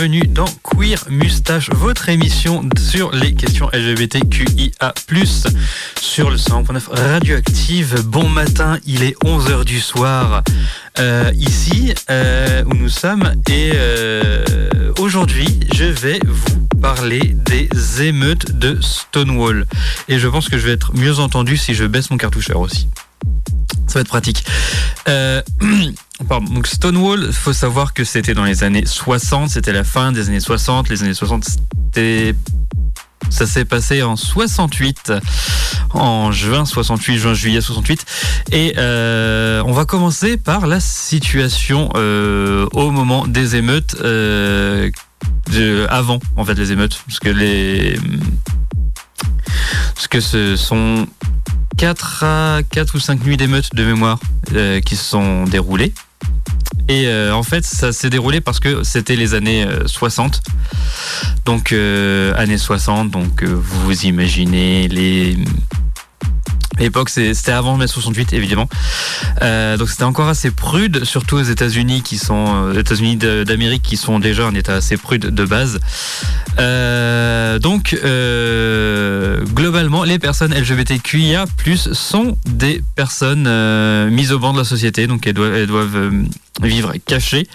bienvenue dans Queer Mustache, votre émission sur les questions LGBTQIA+, sur le 100.9 Radioactive. Bon matin, il est 11h du soir, euh, ici euh, où nous sommes, et euh, aujourd'hui, je vais vous parler des émeutes de Stonewall. Et je pense que je vais être mieux entendu si je baisse mon cartoucheur aussi. Ça va être pratique. Euh, pardon, donc Stonewall, faut savoir que c'était dans les années 60, c'était la fin des années 60. Les années 60, c'était ça s'est passé en 68, en juin 68, juin, juillet 68. Et euh, on va commencer par la situation euh, au moment des émeutes, euh, de, avant en fait les émeutes, parce que les, parce que ce sont 4 à 4 ou 5 nuits d'émeutes de mémoire euh, qui se sont déroulées. Et euh, en fait, ça s'est déroulé parce que c'était les années euh, 60. Donc, euh, années 60, donc euh, vous imaginez les. L'époque, c'était avant mai 68, évidemment. Euh, donc, c'était encore assez prude, surtout aux États-Unis, qui sont euh, États-Unis d'Amérique, qui sont déjà un État assez prude de base. Euh, donc, globalement, les personnes LGBTQIA+ sont des personnes mises au banc de la société, donc elles doivent, vivre cachées.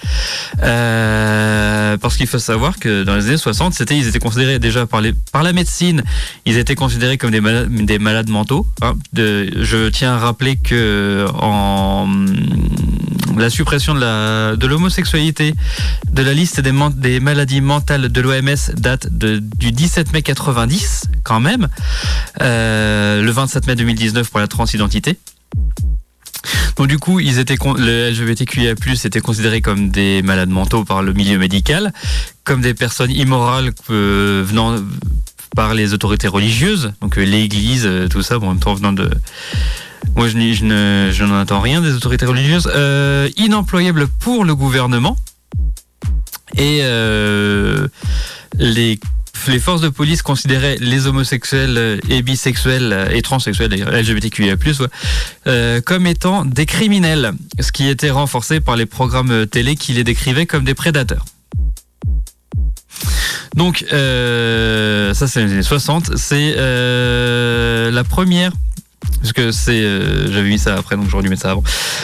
Parce qu'il faut savoir que dans les années 60, c'était, ils étaient considérés déjà par, les, par la médecine, ils étaient considérés comme des malades, des malades mentaux. hein. Je tiens à rappeler que la suppression de l'homosexualité de la liste des, maladies mentales de l'OMS date du 17 mai 90 quand même, Euh, le 27 mai 2019 pour la transidentité. Donc du coup, le LGBTQIA+ était considéré comme des malades mentaux par le milieu médical, comme des personnes immorales euh, venant par les autorités religieuses, donc euh, l'Église, euh, tout ça, bon, en même temps venant de moi, je, je ne, je n'en attends rien des autorités religieuses. Euh, inemployable pour le gouvernement. Et euh, les, les forces de police considéraient les homosexuels et bisexuels et transsexuels, LGBTQIA+, comme étant des criminels, ce qui était renforcé par les programmes télé qui les décrivaient comme des prédateurs. Donc, euh, ça c'est les années 60. C'est euh, la première parce que c'est euh, j'avais mis ça après donc j'aurais dû mettre ça avant.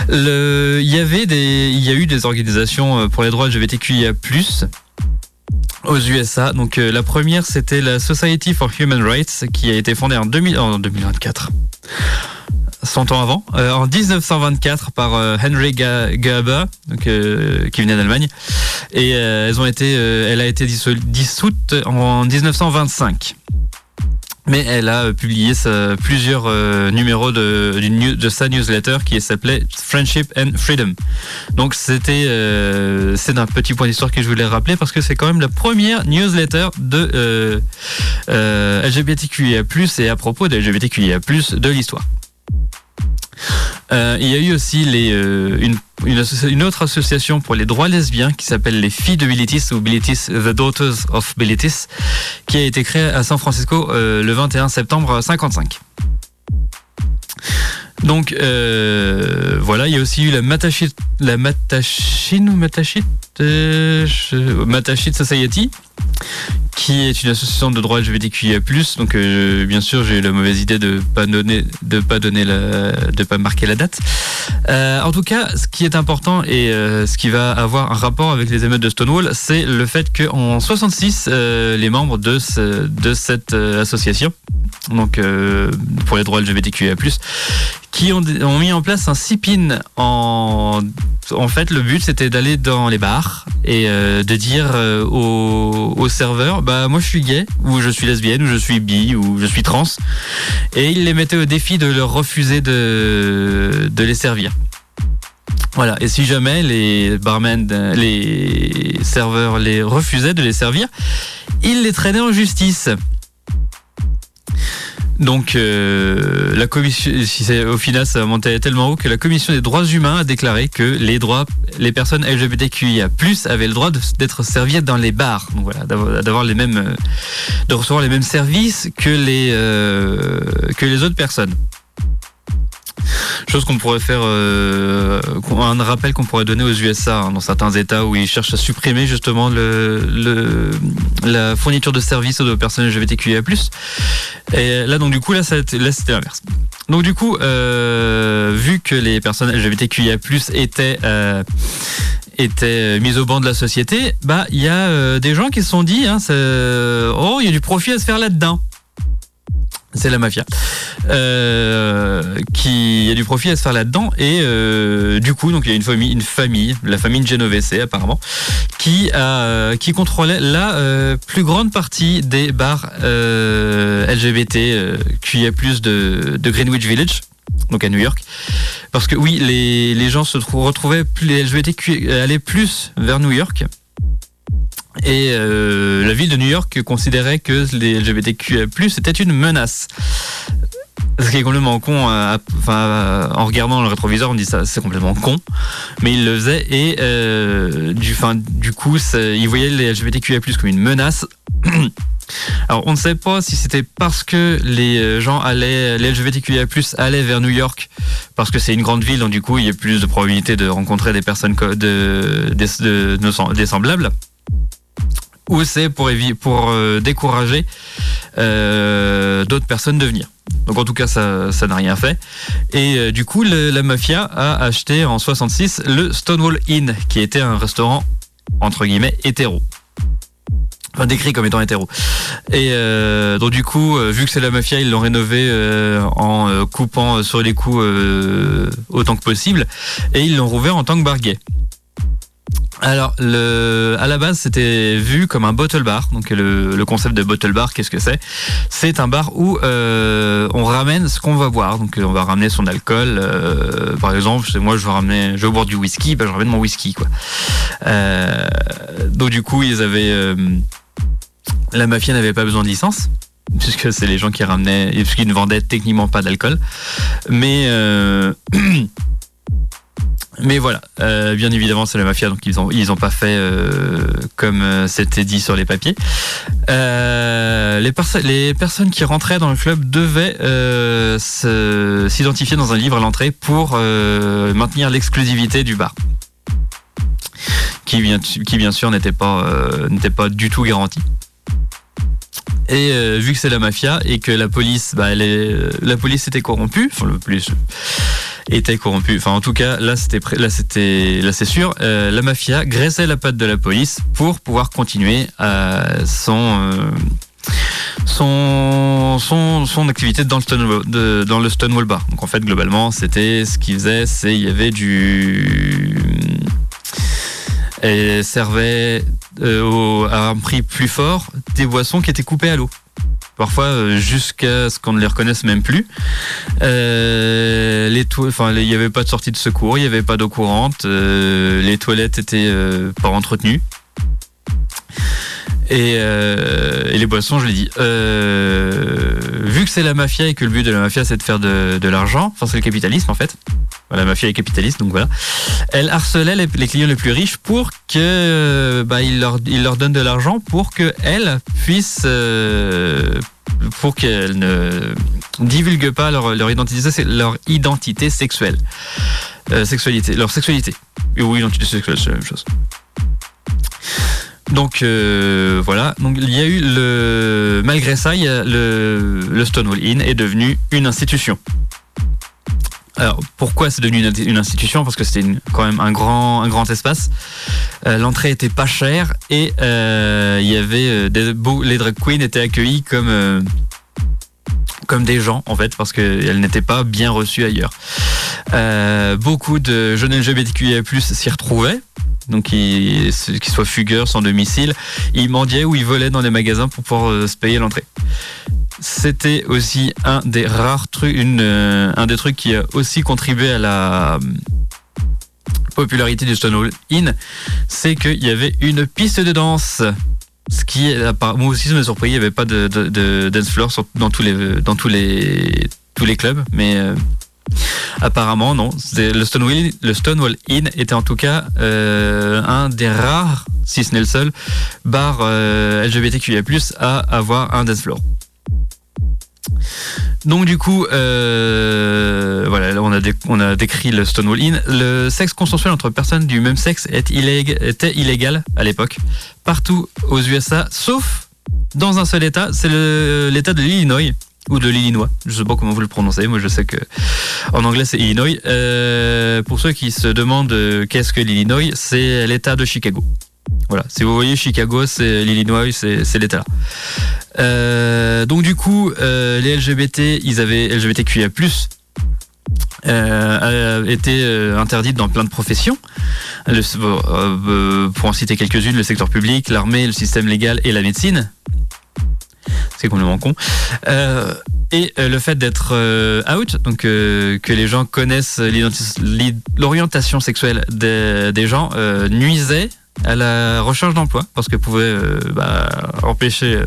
Il y avait des il y a eu des organisations pour les droits LGBTQIA+ aux USA. Donc la première c'était la Society for Human Rights qui a été fondée en 2000 en 2024. 100 ans avant, euh, en 1924 par euh, Henry Ga- Gaba, donc, euh, qui venait d'Allemagne, et euh, elles ont été, euh, elle a été dissoute en 1925 mais elle a euh, publié plusieurs numéros de, sa newsletter qui s'appelait Friendship and Freedom. Donc c'était c'est un petit point d'histoire que je voulais rappeler parce que c'est quand même la première newsletter de LGBTQIA+ et à propos de LGBTQIA+ de l'histoire. Euh, il y a eu aussi euh, une, autre association pour les droits lesbiens qui s'appelle les filles de Bilitis ou Bilitis, The Daughters of Bilitis, qui a été créée à San Francisco euh, le 21 septembre 55. Donc voilà, il y a aussi eu la Matachit, la ou Matachit, euh, Matachit Society, qui est une association de droits LGBTQIA+. Donc euh, bien sûr, j'ai eu la mauvaise idée de pas donner, de pas donner la, de pas marquer la date. Euh, en tout cas, ce qui est important et euh, ce qui va avoir un rapport avec les émeutes de Stonewall, c'est le fait qu'en 66, euh, les membres de de cette association, donc pour les droits LGBTQIA+, qui ont, ont mis en place un SIPIN en en fait le but c'était d'aller dans les bars et de dire euh, aux serveurs bah moi je suis gay ou je suis lesbienne ou je suis bi ou je suis trans et ils les mettaient au défi de leur refuser de, de les servir. Voilà, et si jamais les barmen, les serveurs les refusaient de les servir, ils les traînaient en justice. Donc euh, la commission, si au final ça a monté tellement haut que la commission des droits humains a déclaré que les droits, les personnes LGBTQIA+ avaient le droit d'être servies dans les bars, donc voilà, d'avoir d'avoir les mêmes, euh, de recevoir les mêmes services que les euh, que les autres personnes. Chose qu'on pourrait faire, euh, un rappel qu'on pourrait donner aux USA hein, dans certains États où ils cherchent à supprimer justement la fourniture de services aux personnes LGBTQIA+. Et là donc du coup là, c'était l'inverse. Donc du coup, euh, vu que les personnes LGBTQIA+ étaient euh, étaient mises au banc de la société, bah il y a des gens qui se sont dit, hein, oh il y a du profit à se faire là-dedans c'est la mafia, euh, qui a du profit à se faire là-dedans et euh, du coup donc il y a une famille, une famille, la famille Genovese apparemment, qui a qui contrôlait la euh, plus grande partie des bars LGBT qui a plus de, de Greenwich Village donc à New York. Parce que oui, les, les gens se retrouvaient, les LGBTQ allaient plus vers New York. Et euh, la ville de New York considérait que les LGBTQ+, c'était une menace. Ce qui est complètement con, euh, en regardant le rétroviseur, on dit ça, c'est complètement con, mais il le faisait et euh, du, coup, il voyait les LGBTQIA+ comme une menace. Alors, on ne sait pas si c'était parce que les gens allaient, les LGBTQIA+ allaient vers New York, parce que c'est une grande ville, donc du coup, il y a plus de probabilité de rencontrer des personnes de, de, de, des semblables ou c'est pour, euh, décourager euh, d'autres personnes de venir. Donc en tout cas, ça, n'a rien fait. Et euh, du coup, la mafia a acheté en 66 le Stonewall Inn, qui était un restaurant entre guillemets hétéro. Enfin, décrit comme étant hétéro. Et donc du coup, vu que c'est la mafia, ils l'ont rénové en coupant sur les coups autant que possible, et ils l'ont rouvert en tant que bar. Alors, à la base, c'était vu comme un bottle bar. Donc, le, concept de bottle bar, qu'est-ce que c'est? C'est un bar où euh, on ramène ce qu'on va boire. Donc, on va ramener son alcool. Euh, par exemple, moi, je veux ramener, je veux boire du whisky, bah, je ramène mon whisky, quoi. Euh, donc, du coup, ils avaient, la mafia n'avait pas besoin de licence puisque c'est les gens qui ramenaient, puisqu'ils ne vendaient techniquement pas d'alcool. Mais Mais voilà, euh, bien évidemment, c'est la mafia, donc ils ont ils pas fait euh, comme euh, c'était dit sur les papiers. les, les personnes qui rentraient dans le club devaient s'identifier dans un livre à l'entrée pour maintenir l'exclusivité du bar, qui bien qui bien sûr n'était pas pas du tout garanti. Et vu que c'est la mafia et que la police, bah, la police était corrompue, enfin le plus était corrompu. Enfin, en tout cas, là, c'était, là, c'était, là, c'est sûr. Euh, la mafia graissait la patte de la police pour pouvoir continuer son, euh, son, son, son activité dans le Stonewall, dans le Stonewall Bar. Donc, en fait, globalement, c'était ce qu'il faisait, c'est il y avait du elle servait euh, à un prix plus fort des boissons qui étaient coupées à l'eau parfois euh, jusqu'à ce qu'on ne les reconnaisse même plus. Euh, les il n'y avait pas de sortie de secours, il n'y avait pas d'eau courante, euh, les toilettes étaient pas entretenues. Et, les boissons, je l'ai dit. vu que c'est la mafia et que le but de la mafia c'est de faire de, de l'argent, enfin c'est le capitalisme en fait, la mafia est capitaliste, donc voilà. Elle harcelait les, clients les plus riches pour que bah, il leur, il leur donne de l'argent pour qu'elles puissent euh, pour qu'elles ne divulguent pas leur, leur identité leur identité sexuelle. Euh, sexualité, leur sexualité. Ou identité sexuelle, c'est la même chose. Donc euh, voilà, malgré ça, le, le Stonewall Inn est devenu une institution. Alors pourquoi c'est devenu une, institution? Parce que c'était quand même un grand, un grand espace. Euh, l'entrée était pas chère et euh, il y avait les drag queens étaient accueillis comme comme des gens en fait parce qu'elles n'étaient pas bien reçues ailleurs. beaucoup de jeunes LGBTQIA+ s'y retrouvaient donc qu'ils soient fugueurs, sans domicile, ils mendiaient ou ils volaient dans les magasins pour pouvoir se payer l'entrée c'était aussi un des rares trucs, euh, un des trucs qui a aussi contribué à la euh, popularité du Stonewall Inn, c'est qu'il y avait une piste de danse. Ce qui, moi aussi, ça m'a surpris. Il n'y avait pas de, dance floor dans tous les, tous les, clubs, mais euh, apparemment non. Le Stonewall, le Stonewall Inn était en tout cas un des rares, si ce n'est le seul, bar LGBTQIA+ à avoir un dance floor. Donc du coup, euh, voilà, on a, décrit le Stonewall Inn. Le sexe consensuel entre personnes du même sexe était illégal à l'époque, partout aux USA, sauf dans un seul État, c'est l'État de l'Illinois ou de l'Illinois. Je sais pas comment vous le prononcez. Moi, je sais que en anglais c'est Illinois. Euh, pour ceux qui se demandent euh, qu'est-ce que l'Illinois, c'est l'État de Chicago. Voilà. Si vous voyez Chicago, c'est l'Illinois, c'est l'État. Euh, donc du coup, les LGBT, ils avaient LGBTQIA+ euh, été interdite dans plein de professions. pour en citer quelques-unes, le secteur public, l'armée, le système légal et la médecine c'est complètement con. Euh, et euh, le fait d'être euh, out, donc que les gens connaissent l'orientation sexuelle des, gens, nuisait à la recherche d'emploi parce que pouvait bah, empêcher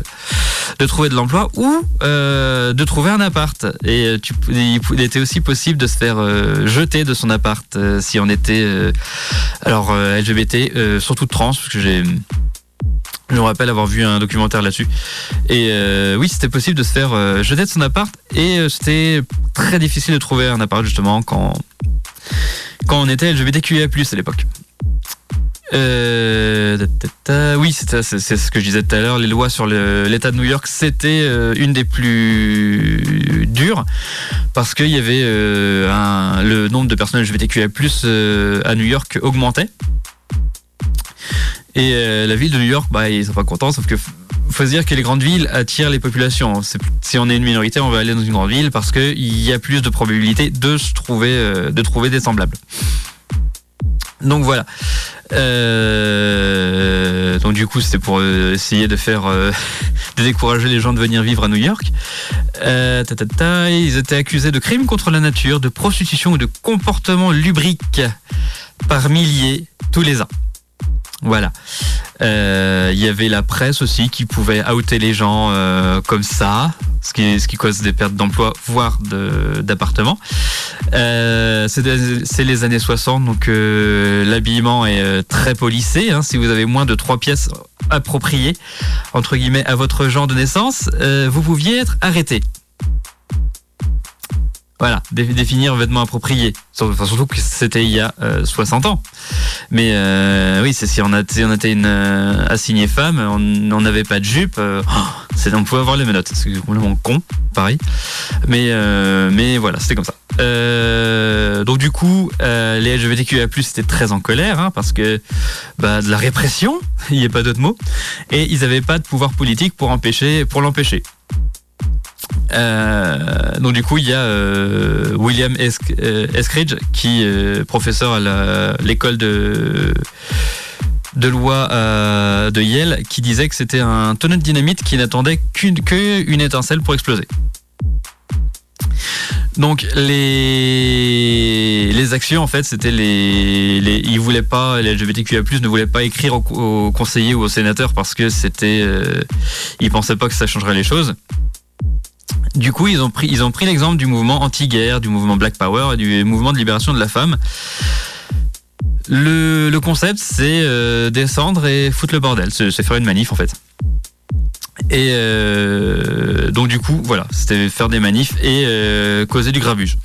de trouver de l'emploi ou de trouver un appart. Et il était aussi possible de se faire jeter de son appart si on était alors LGBT, surtout trans, parce que j'ai je me rappelle avoir vu un documentaire là-dessus. Et euh, oui, c'était possible de se faire euh, jeter de son appart. Et euh, c'était très difficile de trouver un appart justement quand, quand on était LGBTQIA+, à l'époque. oui, c'est ce que je disais tout à l'heure. Les lois sur l'État de New York, c'était une des plus dures parce qu'il y avait le nombre de personnes LGBTQIA+ à New York augmentait. Et euh, la ville de New York, bah, ils sont pas contents, sauf que faut se dire que les grandes villes attirent les populations. Si on est une minorité, on va aller dans une grande ville parce qu'il y a plus de probabilité de se trouver, euh, de trouver des semblables. Donc voilà. Euh, donc du coup, c'était pour essayer de faire, de décourager les gens de venir vivre à New York. ils étaient accusés de crimes contre la nature, de prostitution ou de comportements lubriques par milliers tous les ans. Voilà. Euh, il y avait la presse aussi qui pouvait outer les gens euh, comme ça, ce qui, cause des pertes d'emploi, voire d'appartements. Euh, c'est les années 60, donc l'habillement est très policé. Hein. Si vous avez moins de trois pièces appropriées, entre guillemets, à votre genre de naissance, vous pouviez être arrêté. Voilà, définir vêtements appropriés. surtout que c'était il y a 60 euh, ans. Mais euh, oui, c'est si on, a, on était une euh, assignée femme, on n'avait pas de jupe, oh, on pouvait avoir les menottes. C'est complètement con, pareil. Mais, mais voilà, c'était comme ça. donc du coup, les LGBTQIA+, étaient très en colère, hein, parce que bah, de la répression, il n'y a pas d'autre mot, et ils n'avaient pas de pouvoir politique pour empêcher, pour l'empêcher. Euh, donc du coup, il y a euh, William euh, Eskridge, qui est professeur à l'école de de loi de Yale, qui disait que c'était un tonneau de dynamite qui n'attendait qu'une qu'une étincelle pour exploser. Donc les les actions en fait c'était les, les ils voulaient pas les LGBTQIA+ ne voulaient pas écrire aux, conseillers ou aux sénateurs parce que c'était ils pensaient pas que ça changerait les choses. Du coup, ils ont pris, ils ont pris l'exemple du mouvement anti-guerre, du mouvement Black Power et du mouvement de libération de la femme. Le, concept, c'est euh, descendre et foutre le bordel, c'est faire une manif en fait. Et euh, donc du coup, voilà, c'était faire des manifs et euh, causer du grabuge.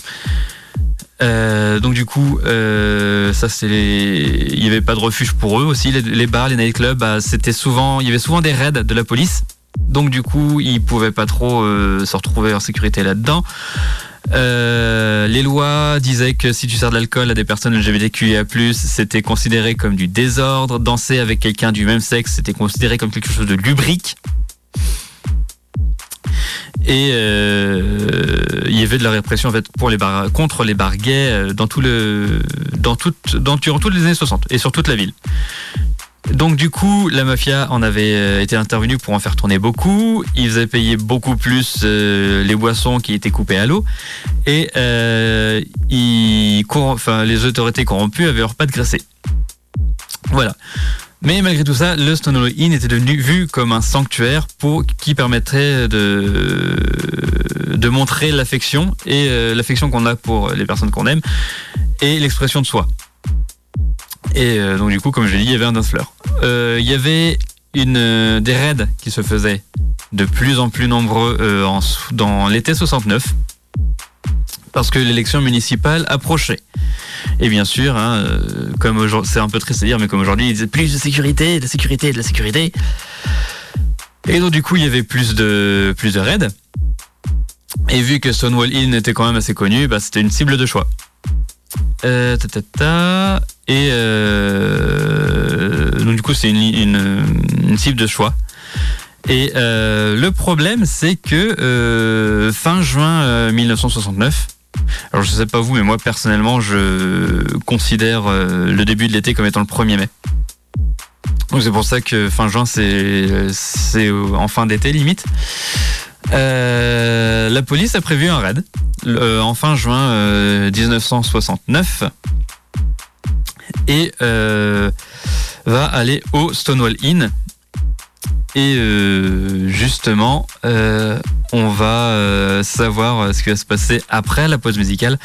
donc du coup, ça c'est il y avait pas de refuge pour eux aussi. Les, bars, les nightclubs, bah, c'était souvent, il y avait souvent des raids de la police donc du coup, ils pouvaient pas trop euh, se retrouver en sécurité là-dedans. Euh, les lois disaient que si tu sers de l'alcool à des personnes LGBTQIA+, c'était considéré comme du désordre. Danser avec quelqu'un du même sexe, c'était considéré comme quelque chose de lubrique. Et euh, il y avait de la répression en les contre les toute dans durant toutes les années 60 et sur toute la ville. Donc du coup, la mafia en avait euh, été intervenue pour en faire tourner beaucoup. Ils avaient payé beaucoup plus euh, les boissons qui étaient coupées à l'eau. Et euh, les autorités corrompues avaient leur pas de graissé. Voilà. Mais malgré tout ça, le Stonewall Inn était devenu vu comme un sanctuaire qui permettrait de montrer l'affection et l'affection qu'on a pour les personnes qu'on aime et l'expression de soi. Et donc du coup, comme je l'ai dit, il y avait un danseur. Euh, il y avait une, euh, des raids qui se faisaient de plus en plus nombreux en, dans l'été 69 parce que l'élection municipale approchait. Et bien sûr, hein, comme c'est un peu triste à dire, mais comme aujourd'hui, ils disaient plus de sécurité, de sécurité, de la sécurité. Et donc du coup, il y avait plus de plus de raids. Et vu que Stonewall Inn était quand même assez connu, bah, c'était une cible de choix. Euh, Et euh, donc du coup, c'est une, cible de choix. Et euh, le problème, c'est que euh, fin juin 1969, alors je sais pas vous, mais moi personnellement, je considère le début de l'été comme étant le 1er mai. Donc c'est pour ça que fin juin, c'est en fin d'été limite. La police a prévu un raid en fin juin 1969 euh, et va aller au Stonewall Inn. Et justement, on va savoir ce qui va se passer après la pause musicale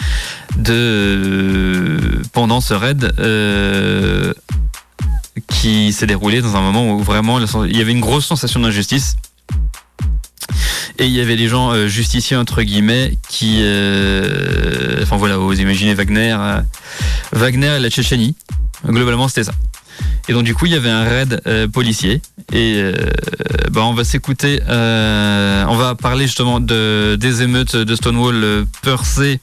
de pendant ce raid qui s'est déroulé dans un moment où vraiment il y avait une grosse sensation d'injustice et il y avait des gens euh, justiciers entre guillemets qui, euh, enfin voilà, vous imaginez Wagner, euh, Wagner et la Tchétchénie. Globalement, c'était ça. Et donc du coup, il y avait un raid policier. Et bah, on va s'écouter, on va parler justement de, des émeutes de Stonewall Percé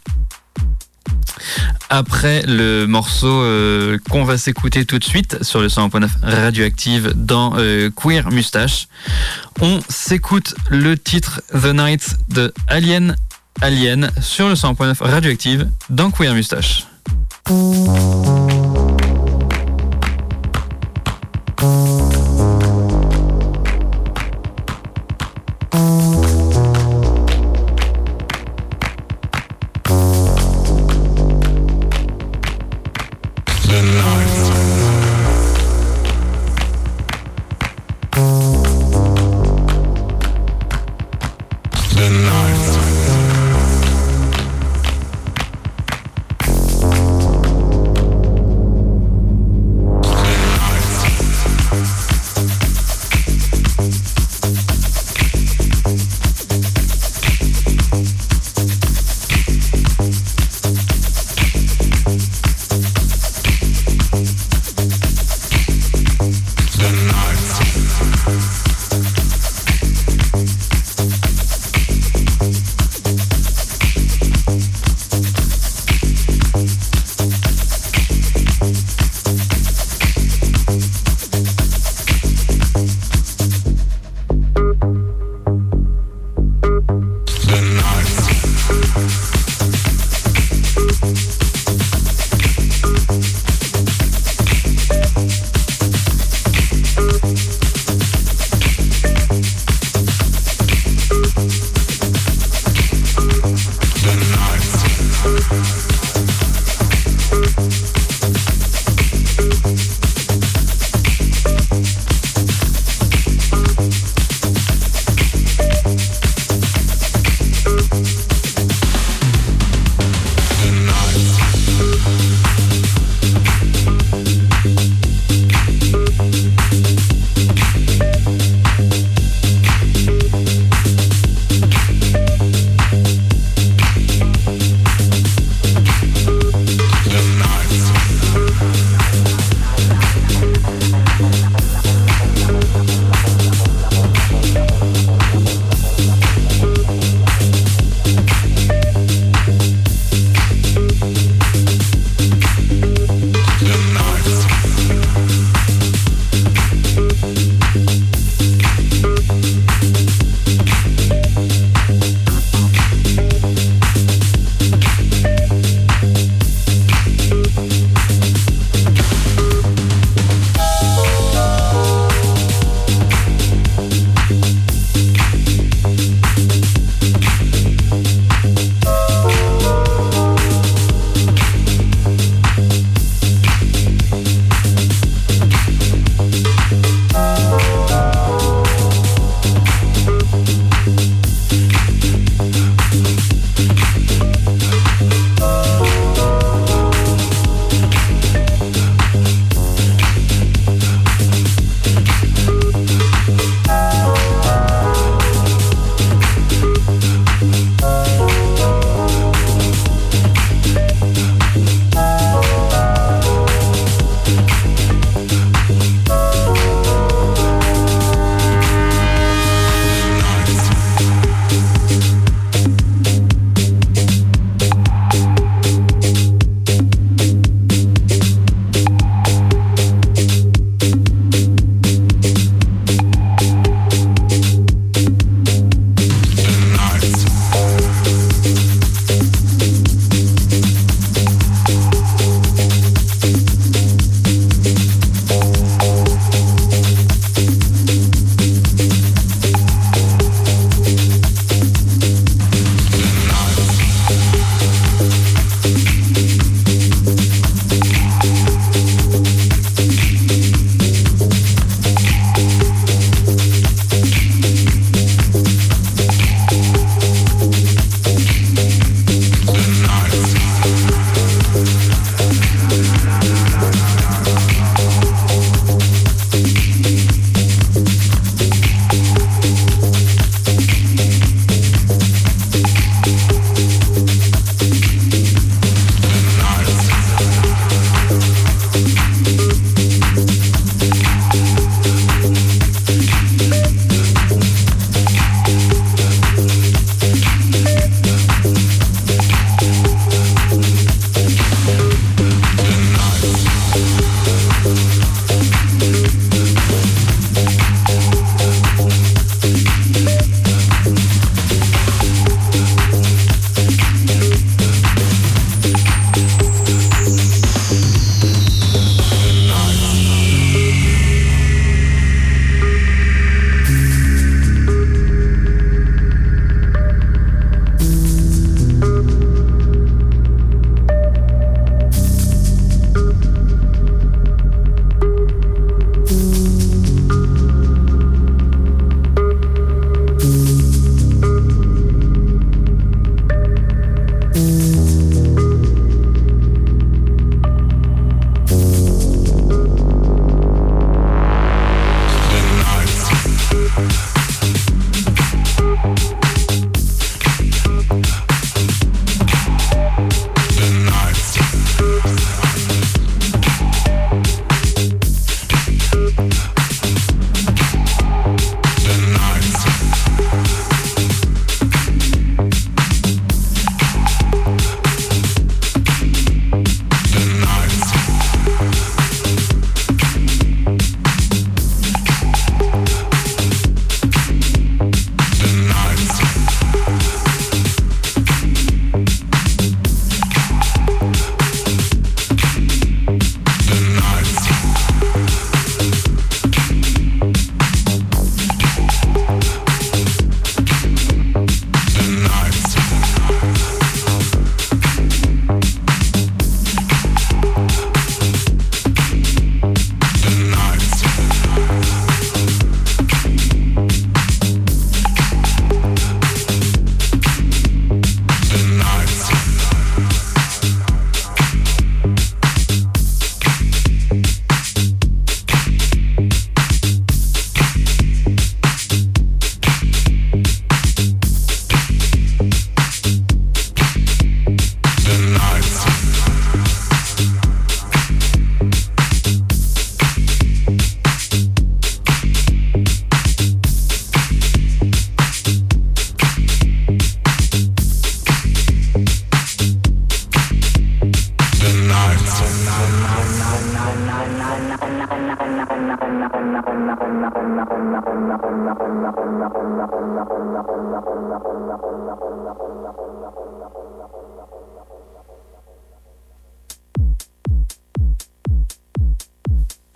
après le morceau euh, qu'on va s'écouter tout de suite sur le 100.9 radioactive dans euh, Queer Mustache. On s'écoute le titre The Night de Alien Alien sur le 100.9 radioactive dans Queer Mustache.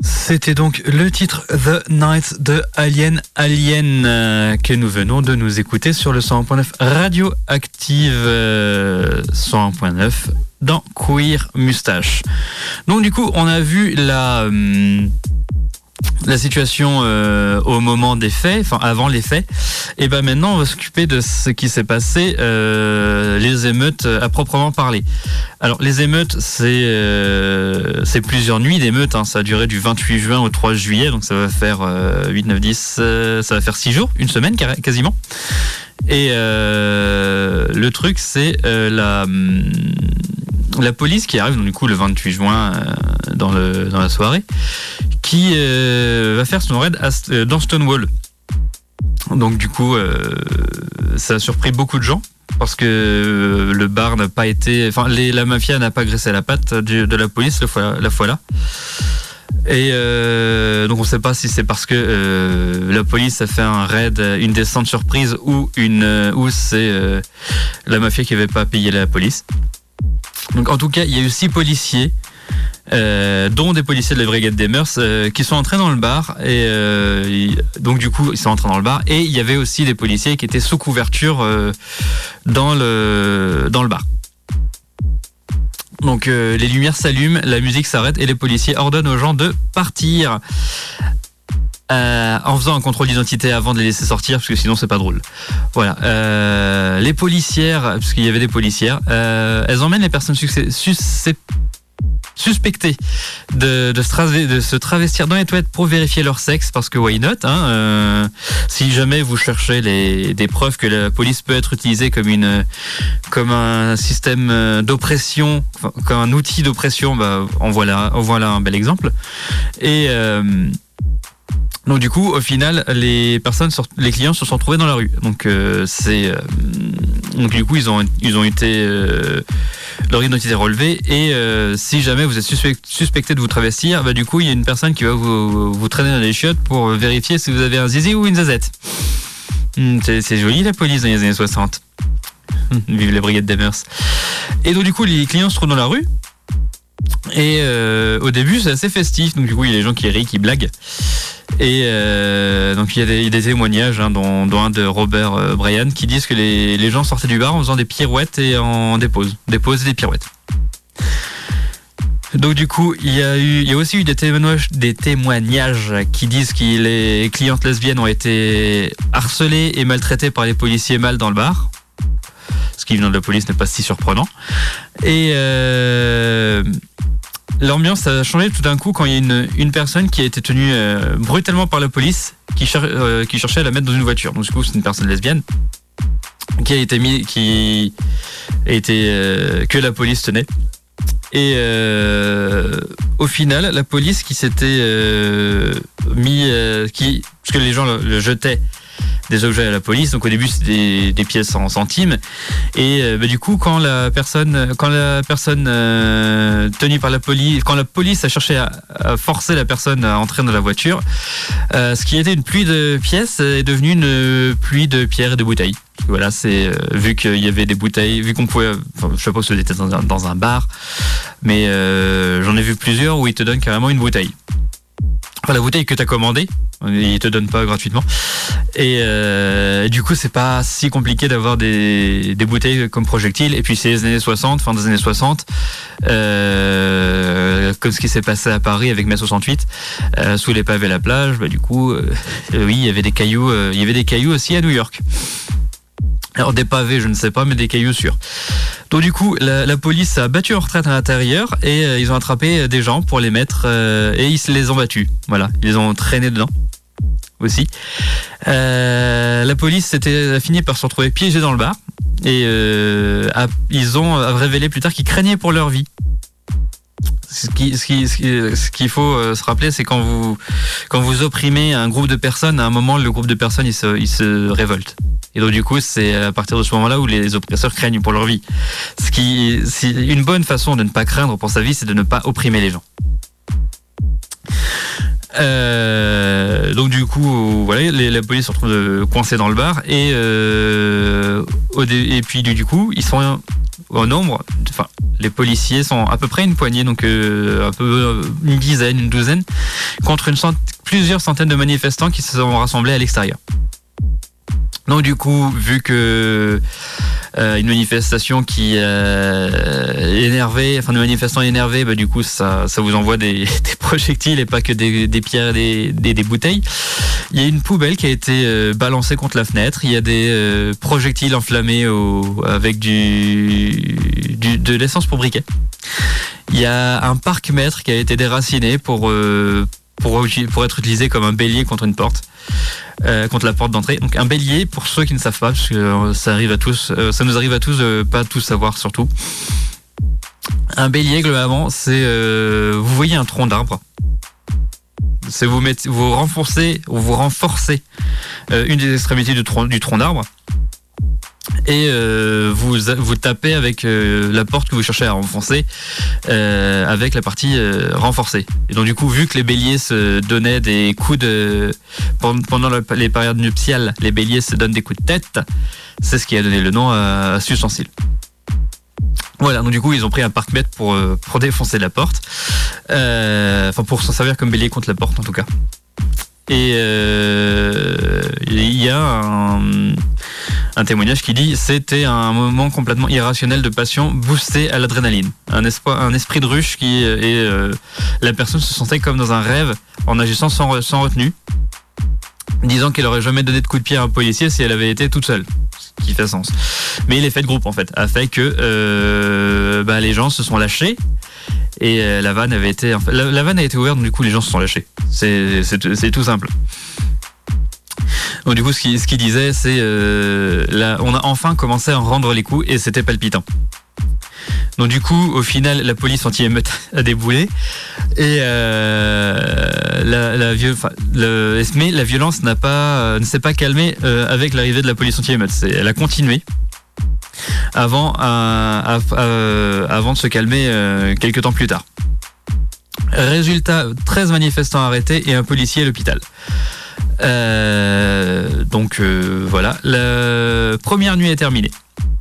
C'était donc le titre The Night de Alien Alien euh, que nous venons de nous écouter sur le 101.9 Radio Active euh, 101.9 dans Queer Mustache. Donc du coup, on a vu la hum, la situation euh, au moment des faits, enfin avant les faits, et ben maintenant on va s'occuper de ce qui s'est passé, euh, les émeutes à proprement parler. Alors les émeutes, c'est euh, c'est plusieurs nuits d'émeutes, hein. ça a duré du 28 juin au 3 juillet, donc ça va faire 8, 9, 10, ça va faire 6 jours, une semaine quasiment. Et le truc, c'est la hum, la police qui arrive du coup le 28 juin dans, le, dans la soirée qui euh, va faire son raid euh, dans Stonewall. Donc du coup, euh, ça a surpris beaucoup de gens parce que le bar n'a pas été, enfin la mafia n'a pas graissé la patte de, la police la fois là. Et donc on ne sait pas si c'est parce que la police a fait un raid, une descente surprise ou une ou c'est la mafia qui n'avait pas payé la police. Donc en tout cas, il y a eu six policiers euh, dont des policiers de la brigade des mœurs euh, qui sont entrés dans le bar et euh, donc du coup ils sont entrés dans le bar et il y avait aussi des policiers qui étaient sous couverture dans le bar. Donc les lumières s'allument, la musique s'arrête et les policiers ordonnent aux gens de partir. en faisant un contrôle d'identité avant de les laisser sortir, parce que sinon c'est pas drôle. Voilà. les policières, parce qu'il y avait des policières, elles emmènent les personnes susceptibles suspectés de, se de, se travestir dans les toilettes pour vérifier leur sexe, parce que why not hein, euh, Si jamais vous cherchez les, des preuves que la police peut être utilisée comme, une, comme un système d'oppression, comme un outil d'oppression, bah, en, voilà, un bel exemple. Et... Euh, donc du coup, au final, les personnes, les clients se sont trouvés dans la rue. Donc euh, c'est, donc du coup, ils ont, ils ont été leur identité relevée. Et euh, si jamais vous êtes suspecté de vous travestir, bah, du coup, il y a une personne qui va vous, traîner dans les chiottes pour vérifier si vous avez un zizi ou une zazette. Hmm, c'est joli la police dans les années 60. Vive les brigades des mœurs. Et donc du coup, les clients se trouvent dans la rue. Et euh, au début, c'est assez festif. Donc du coup, il y a des gens qui rient, qui blaguent. Et euh, donc il y, a des, témoignages, hein, dont, un de Robert euh, Bryan, qui disent que les, gens sortaient du bar en faisant des pirouettes et en des pauses, des des pirouettes. Donc du coup, il y a eu, aussi eu des témoignages, des témoignages qui disent que les clientes lesbiennes ont été harcelées et maltraitées par les policiers mâles dans le bar. Qui venant de la police n'est pas si surprenant. Et euh, l'ambiance a changé tout d'un coup quand il y a une, une personne qui a été tenue euh, brutalement par la police qui, euh, qui cherchait à la mettre dans une voiture. Donc du coup, c'est une personne lesbienne qui a été qui a euh, que la police tenait. Et au final, la police qui s'était mis, qui, parce que les gens le jetaient des objets à la police. Donc au début c'était des, pièces en centimes. Et euh, bah, du coup quand la personne, quand la personne euh, tenue par la police, quand la police a cherché à, forcer la personne à entrer dans la voiture, euh, ce qui était une pluie de pièces est devenu une pluie de pierres et de bouteilles. Voilà, c'est vu qu'il y avait des bouteilles, vu qu'on pouvait, enfin, je sais pas si c'était dans, dans, un bar, mais j'en ai vu plusieurs où ils te donnent carrément une bouteille. La bouteille que tu as commandée, ils te donnent pas gratuitement. Et euh, du coup, c'est pas si compliqué d'avoir des, des, bouteilles comme projectiles. Et puis, c'est les années 60, fin des années 60, euh, comme ce qui s'est passé à Paris avec mai 68, euh, sous les pavés la plage. Bah, du coup, oui, il y avait des cailloux. Il y avait des cailloux aussi à New York. Alors des pavés, je ne sais pas, mais des cailloux sûrs. Donc du coup, la, police a battu en retraite à l'intérieur et ils ont attrapé des gens pour les mettre et ils se les ont battus. Voilà, ils les ont traînés dedans aussi. Euh, la police a fini par se retrouver piégée dans le bar et euh, ils ont révélé plus tard qu'ils craignaient pour leur vie. Ce qu'il ce ce faut euh, se rappeler, c'est quand vous, quand vous opprimez un groupe de personnes, à un moment, le groupe de personnes, il se, il se révolte. Et donc, du coup, c'est à partir de ce moment-là où les oppresseurs craignent pour leur vie. Ce qui, une bonne façon de ne pas craindre pour sa vie, c'est de ne pas opprimer les gens. Euh, donc du coup, voilà, la police se retrouve coincée dans le bar et euh, et puis du coup, ils sont au nombre, enfin Les policiers sont à peu près une poignée, donc un peu une dizaine, une douzaine, contre une plusieurs centaines de manifestants qui se sont rassemblés à l'extérieur. Donc du coup, vu que euh, une manifestation qui euh, est énervée, enfin de manifestants énervés, bah, du coup ça, ça vous envoie des, des projectiles et pas que des, des pierres et des, des, bouteilles. Il y a une poubelle qui a été euh, balancée contre la fenêtre. Il y a des euh, projectiles enflammés au, avec du, du de l'essence pour briquet. Il y a un parc-mètre qui a été déraciné pour pour, pour être utilisé comme un bélier contre une porte. Euh, contre la porte d'entrée. Donc un bélier, pour ceux qui ne savent pas, parce que euh, ça arrive à tous, euh, ça nous arrive à tous de pas tous savoir surtout. Un bélier, globalement, c'est vous voyez un tronc d'arbre. C'est vous vous renforcez ou vous renforcez une des extrémités du tronc, du tronc d'arbre et euh, vous vous tapez avec euh, la porte que vous cherchez à renforcer euh, avec la partie renforcée. Et donc du coup, vu que les béliers se donnaient des coups de pendant les périodes nuptiales, les béliers se donnent des coups de tête, c'est ce qui a donné le nom à, ustensile. Voilà, donc du coup, ils ont pris un parc-mètre pour, pour défoncer la porte. enfin, pour s'en servir comme bélier contre la porte, en tout cas. Et il y a un, témoignage qui dit c'était un moment complètement irrationnel de passion boosté à l'adrénaline. Un, un esprit de ruche qui et euh, la personne se sentait comme dans un rêve en agissant sans, sans retenue, disant qu'elle aurait jamais donné de coup de pied à un policier si elle avait été toute seule. Ce qui fait sens. Mais l'effet de groupe en fait a fait que euh, bah, les gens se sont lâchés et euh, la vanne avait été la, vanne a été ouverte donc du coup les gens se sont lâchés. C'est tout simple. Donc du coup, ce qu'il ce disait, c'est euh, on a enfin commencé à rendre les coups et c'était palpitant. Donc du coup, au final, la police anti-émeute a déboulé et euh, la, mais la violence n'a pas, euh, ne s'est pas calmée euh, avec l'arrivée de la police anti-émeute. Elle a continué avant, de se calmer quelques temps plus tard. Résultat, 13 manifestants arrêtés et un policier à l'hôpital. Donc voilà, la première nuit est terminée.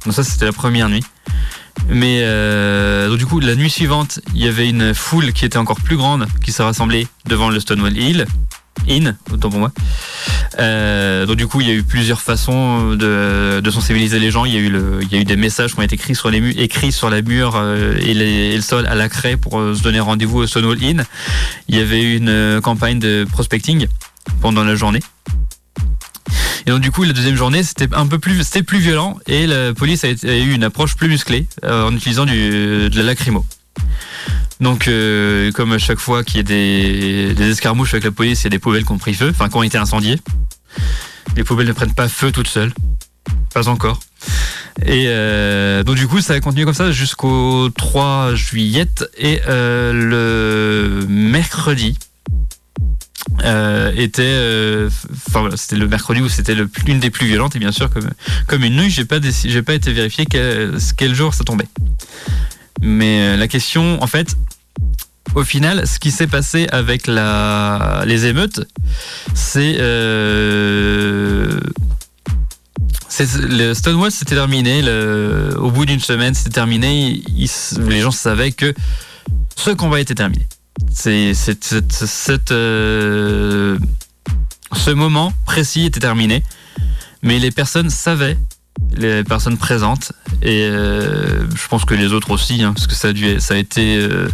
Donc ça c'était la première nuit. Mais euh, donc du coup, la nuit suivante, il y avait une foule qui était encore plus grande qui s'est rassemblée devant le Stonewall Hill. In, autant pour moi. Euh, donc du coup, il y a eu plusieurs façons de, de sensibiliser les gens. Il y a eu il y a eu des messages qui ont été écrits sur les murs, écrits sur la mur euh, et, et, le sol à la craie pour se donner rendez-vous au Stonewall Inn. Il y avait eu une campagne de prospecting pendant la journée. Et donc du coup, la deuxième journée, c'était un peu plus, c'était plus violent et la police a, eu une approche plus musclée euh, en utilisant du, de la lacrymo. Donc, euh, comme à chaque fois qu'il y a des, escarmouches avec la police, il y a des poubelles qui ont pris feu, enfin qui ont été incendiées. Les poubelles ne prennent pas feu toutes seules, pas encore. Et euh, donc du coup, ça a continué comme ça jusqu'au 3 juillet et le mercredi, euh, était, euh, voilà, c'était le mercredi où c'était l'une des plus violentes et bien sûr comme comme une nuit, j'ai pas j'ai pas été vérifié quel, jour ça tombait. Mais euh, la question, en fait, au final, ce qui s'est passé avec la, les émeutes, c'est le Stonewall s'était terminé. Le, au bout d'une semaine, c'était terminé. les gens savaient que ce combat était terminé. Euh, ce moment précis était terminé, mais les personnes savaient, les personnes présentes, et euh, je pense que les autres aussi, hein, parce que ça a, dû, ça a été euh,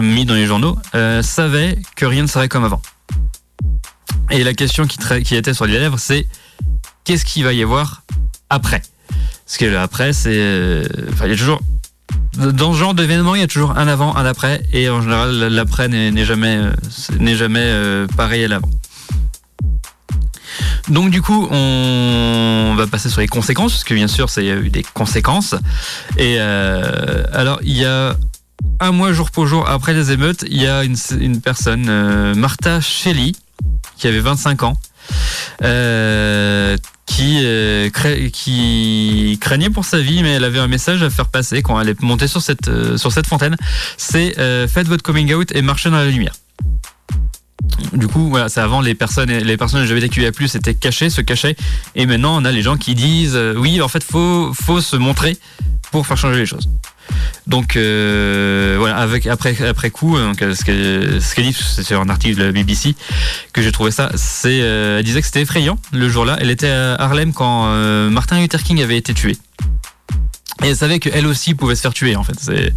mis dans les journaux, savaient que rien ne serait comme avant. Et la question qui, était sur les lèvres, c'est qu'est-ce qu'il va y avoir après? Parce que après, c'est, il y a toujours dans ce genre d'événement, il y a toujours un avant, un après, et en général, l'après n'est jamais, euh, euh, pareil à l'avant. Donc du coup, on va passer sur les conséquences, parce que bien sûr, ça y a eu des conséquences. Et euh, alors, il y a un mois jour pour jour après les émeutes, il y a une, personne, Martha Shelley, qui avait 25 ans, euh, qui, euh, qui craignait pour sa vie, mais elle avait un message à faire passer quand elle est montée sur cette, euh, fontaine. C'est faites votre coming out et marchez dans la lumière. Du coup, voilà, c'est avant les personnes, les personnes LGBTQIA+ étaient cachées, se cachaient, et maintenant on a les gens qui disent oui, en fait, faut, faut se montrer pour faire changer les choses. Donc euh, voilà, avec après coup, ce qu'elle ce qu'elle dit, c'est un article de la BBC que j'ai trouvé ça. C'est, elle disait que c'était effrayant le jour-là. Elle était à Harlem quand Martin Luther King avait été tué. Et elle savait qu'elle aussi pouvait se faire tuer en fait.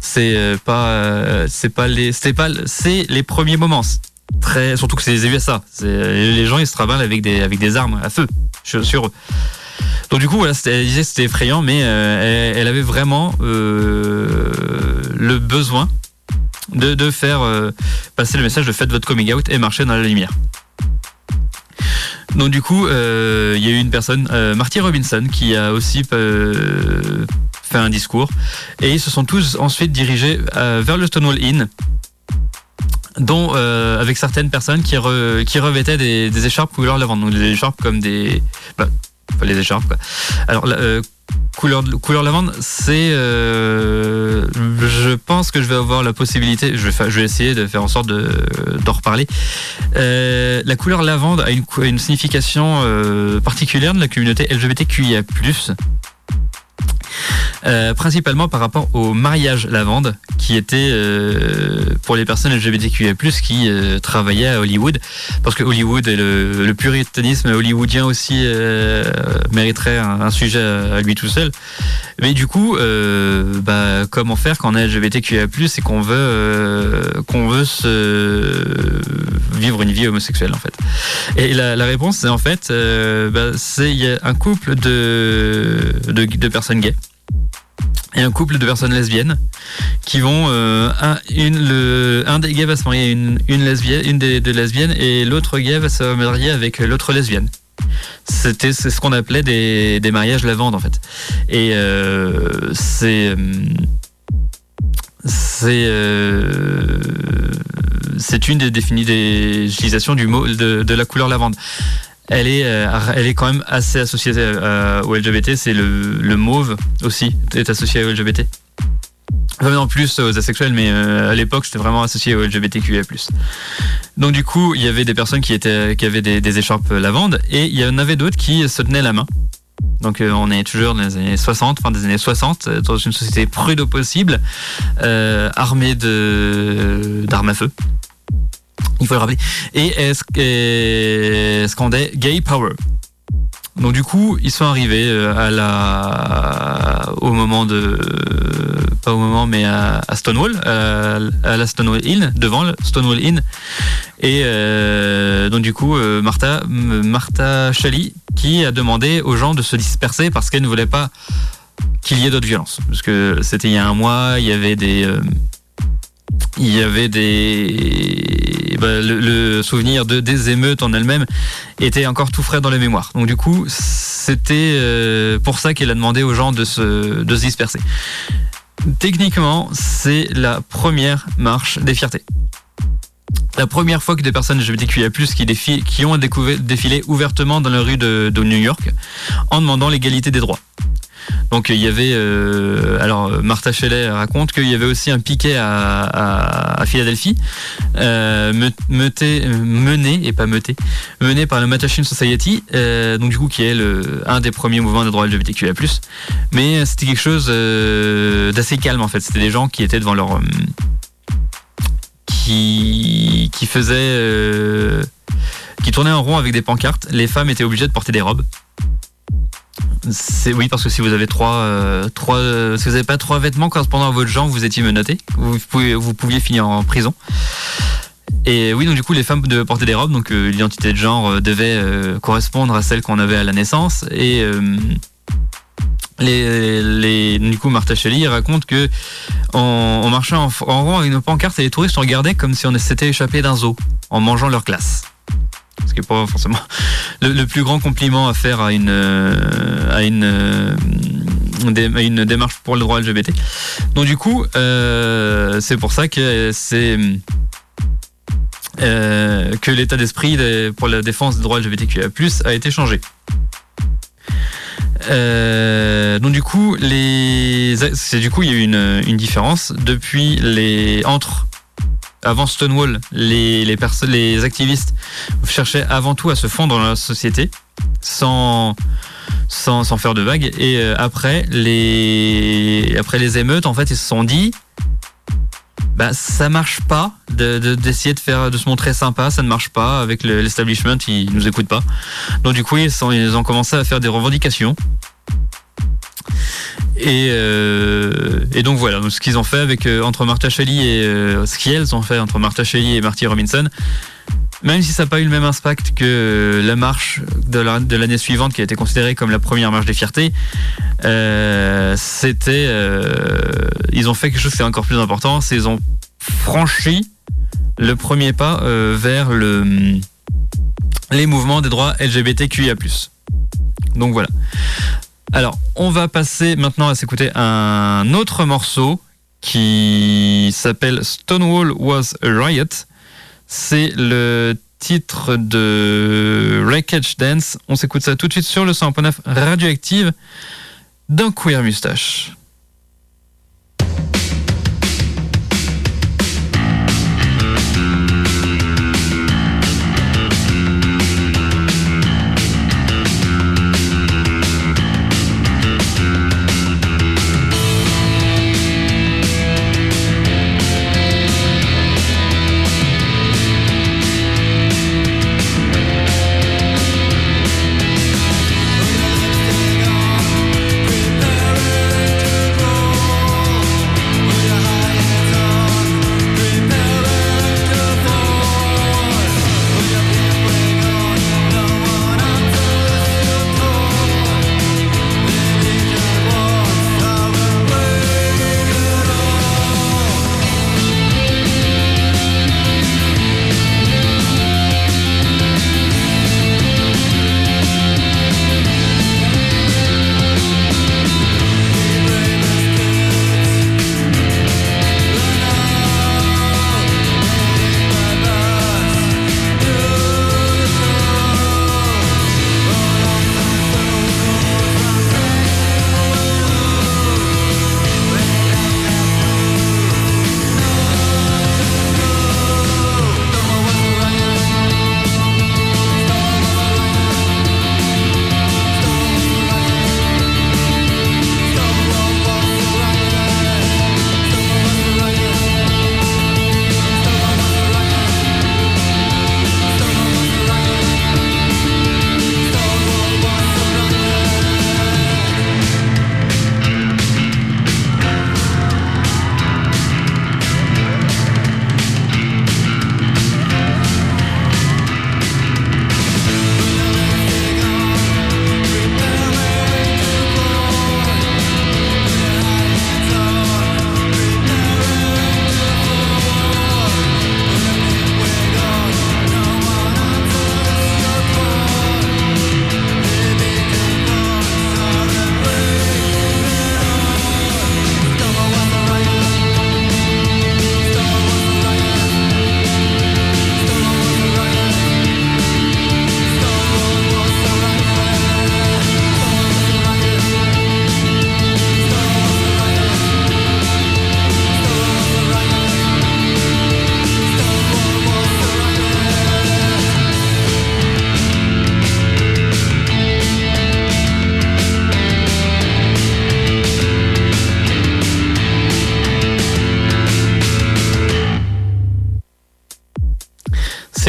C'est pas c'est pas les c'est pas les premiers moments surtout que c'est les USA. Les gens ils se travaillent avec des, avec des armes à feu sur eux. Donc du coup, elle disait que c'était effrayant, mais euh, elle, avait vraiment euh, le besoin de, faire euh, passer le message de faites votre coming out et marcher dans la lumière. Donc du coup, il y a eu une personne, Marty Robinson, qui a aussi fait un discours, et ils se sont tous ensuite dirigés vers le Stonewall Inn dont avec certaines personnes qui, qui revêtaient des, des, écharpes couleur lavande. Donc des écharpes comme des... Bah, pas les écharpes quoi. Alors euh, couleur, couleur lavande, c'est... Euh, je pense que je vais avoir la possibilité, je vais, essayer de faire en sorte d'en reparler. la couleur lavande a une, une signification particulière de la communauté LGBTQIA+. Euh, principalement par rapport au mariage lavande, qui était euh, pour les personnes LGBTQIA+, qui euh, travaillaient à Hollywood, parce que Hollywood et le, puritanisme hollywoodien aussi mériterait un, sujet à, lui tout seul. Mais du coup, bah, comment faire quand on est LGBTQIA+, et qu'on veut qu'on veut vivre une vie homosexuelle en fait? Et la, réponse, c'est en fait, bah, c'est un couple de, de personnes gays et un couple de personnes lesbiennes qui vont euh, un, un des gays va se marier une, lesbienne, une des lesbiennes et l'autre gay va se marier avec l'autre lesbienne. C'était c'est ce qu'on appelait des, des mariages lavande en fait. Et euh, c'est c'est euh, c'est une des définitions utilisations du mot de la couleur lavande elle est, euh, elle est quand même assez associée euh, au LGBT. C'est le, le mauve aussi est associé au LGBT. Enfin, en plus aux asexuels, mais euh, à l'époque c'était vraiment associé au LGBTQIA+. Donc du coup, il y avait des personnes qui avaient des, écharpes lavande, et il y en avait d'autres qui se tenaient la main. Donc on est toujours dans les années 60, fin des années 60, dans une société prude possible, armée d'armes à feu il faut le rappeler. Et est-ce qu'on est Gay Power? Donc du coup, ils sont arrivés euh, à la, au moment de, pas au moment, mais à, Stonewall, à, la Stonewall Inn, devant le Stonewall Inn. Et euh, donc du coup, euh, Martha, Martha Shelley, qui a demandé aux gens de se disperser parce qu'elle ne voulait pas qu'il y ait d'autres violences. Parce que c'était il y a un mois, il y avait des, il y avait des bah, le, souvenir de des émeutes en elles-mêmes était encore tout frais dans les mémoires. Donc du coup, c'était euh, pour ça qu'elle a demandé aux gens de se de se disperser. Techniquement, c'est la première marche des fiertés. La première fois que des personnes LGBTQIA+, qui, défilent, qui ont défilé ouvertement dans la rue de New York en demandant l'égalité des droits. Donc il y avait, euh, alors Martha Shelley raconte qu'il y avait aussi un piquet à, Philadelphie, euh, mené et pas meuté, mené par le Mattachine Society, euh, du coup qui est un des premiers mouvements de droits LGBTQIA+. Mais c'était quelque chose euh, d'assez calme en fait. C'était des gens qui étaient devant leur, qui qui faisaient, qui tournaient en rond avec des pancartes. Les femmes étaient obligées de porter des robes. Oui parce que si vous avez trois, euh, trois euh, n'avez pas trois vêtements correspondant à votre genre, vous étiez menotté. Vous, pouviez finir en prison. Et oui, donc du coup, les femmes devaient porter des robes, donc euh, l'identité de genre devait correspondre à celle qu'on avait à la naissance. Et les, les, du coup, Martha Shelley raconte que en, marchant en, rond avec nos pancartes, les touristes regardaient comme si on s'était échappé d'un zoo en mangeant leur glace ce qui n'est pas forcément le, plus grand compliment à faire à une euh, à une euh, une démarche pour le droit LGBT. Donc du coup, euh, c'est pour ça que c'est que l'état d'esprit pour la défense des droits LGBTQIA+ a été changé. donc du coup, les, c'est du coup il y a eu une, une différence depuis les entre avant Stonewall, les, les, les activistes cherchaient avant tout à se fondre dans la société sans, sans, sans faire de vagues. Et euh, après les après les émeutes, en fait, ils se sont dit bah ça marche pas d'essayer de, faire de se montrer sympa, ça ne marche pas avec l'establishment, ils nous écoutent pas. Donc du coup ils, ils ont commencé à faire des revendications. Et, euh, et donc voilà, ce qu'ils ont fait avec euh, entre Martha Shelley et euh, ce ont fait entre Martha Shelley et Marty Robinson, même si ça n'a pas eu le même impact que euh, la marche de l'année suivante qui a été considérée comme la première marche des fiertés, c'était, ils ont fait quelque chose qui est encore plus important, c'est ils ont franchi le premier pas vers le, les mouvements des droits LGBTQIA+. Donc voilà. Alors, on va passer maintenant à s'écouter un autre morceau qui s'appelle Stonewall Was a Riot. C'est le titre de Wreckage Dance. On s'écoute ça tout de suite sur le 100.9 radioactive d'un Queer Mustache.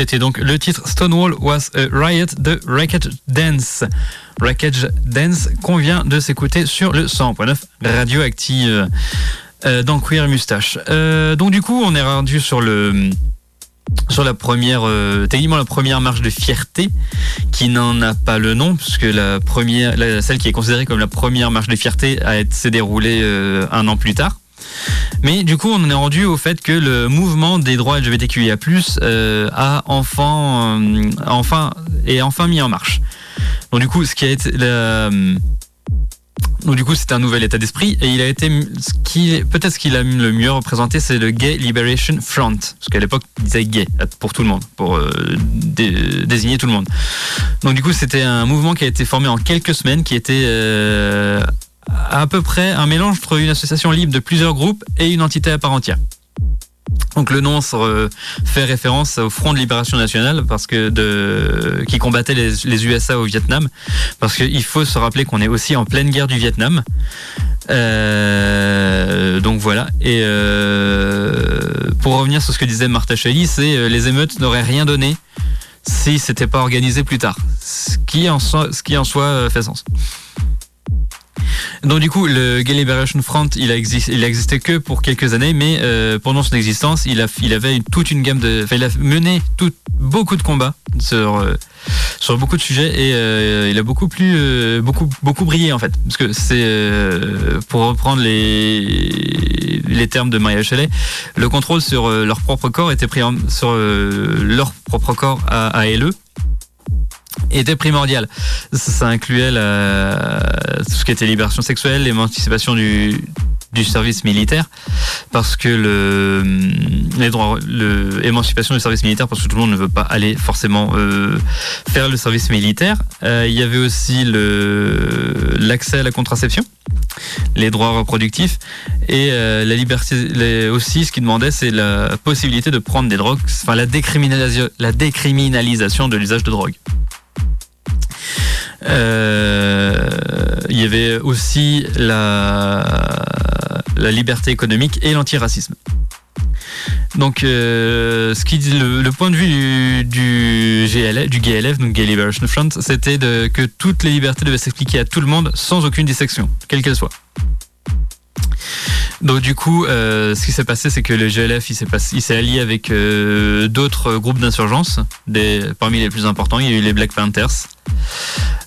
C'était donc le titre Stonewall Was a Riot de Wreckage Dance. Wreckage Dance qu'on vient de s'écouter sur le 100.9 radioactive euh, dans Queer Mustache. Euh, donc du coup, on est rendu sur le sur la première, euh, techniquement la première marche de fierté, qui n'en a pas le nom, puisque la première, celle qui est considérée comme la première marche de fierté a été déroulée un an plus tard. Mais du coup, on en est rendu au fait que le mouvement des droits LGBTQIA+ euh, a enfin, euh, enfin est enfin mis en marche. Donc du coup, ce qui a été donc du coup, c'est un nouvel état d'esprit et il a été qui peut-être ce qu'il a le mieux représenté, c'est le Gay Liberation Front, parce qu'à l'époque, il disait gay pour tout le monde, pour euh, désigner tout le monde. Donc du coup, c'était un mouvement qui a été formé en quelques semaines, qui était à peu près un mélange entre une association libre de plusieurs groupes et une entité à part entière. Donc le nom fait référence au Front de Libération Nationale parce que qui combattait les, USA au Vietnam. Parce qu'il faut se rappeler qu'on est aussi en pleine guerre du Vietnam. Euh, donc voilà. Et euh, pour revenir sur ce que disait Martha Shelley, c'est euh, les émeutes n'auraient rien donné si c'était pas organisé plus tard. Ce qui en soi, fait sens. Donc du coup, le Gay Liberation Front, il a, existé, il a existé que pour quelques années, mais euh, pendant son existence, il, a, avait toute une gamme de... Il a mené tout, beaucoup de combats sur, euh, beaucoup de sujets et euh, il a beaucoup plus... beaucoup, beaucoup brillé en fait. Parce que c'est... pour reprendre les, termes de Maria Shelley, le contrôle sur leur propre corps était pris sur leur propre corps à, à LE était primordial. Ça, incluait la, tout ce qui était libération sexuelle, l'émancipation du, du service militaire, parce que le, les droits, le, émancipation du service militaire, parce que tout le monde ne veut pas aller forcément euh, faire le service militaire. Euh, il y avait aussi l'accès à la contraception, les droits reproductifs et euh, la liberté. aussi, ce qu'il demandait, c'est la possibilité de prendre des drogues, enfin la décriminalisation, la décriminalisation de l'usage de drogue. Euh, il y avait aussi la, liberté économique et l'antiracisme. Donc, euh, ce qui le, point de vue du, GLF, du donc Gay Liberation Front, c'était que toutes les libertés devaient s'expliquer à tout le monde sans aucune dissection, quelle qu'elle soit. Donc du coup, euh, ce qui s'est passé, c'est que le GLF, il s'est allié avec euh, d'autres groupes d'insurgence, parmi les plus importants. Il y a eu les Black Panthers.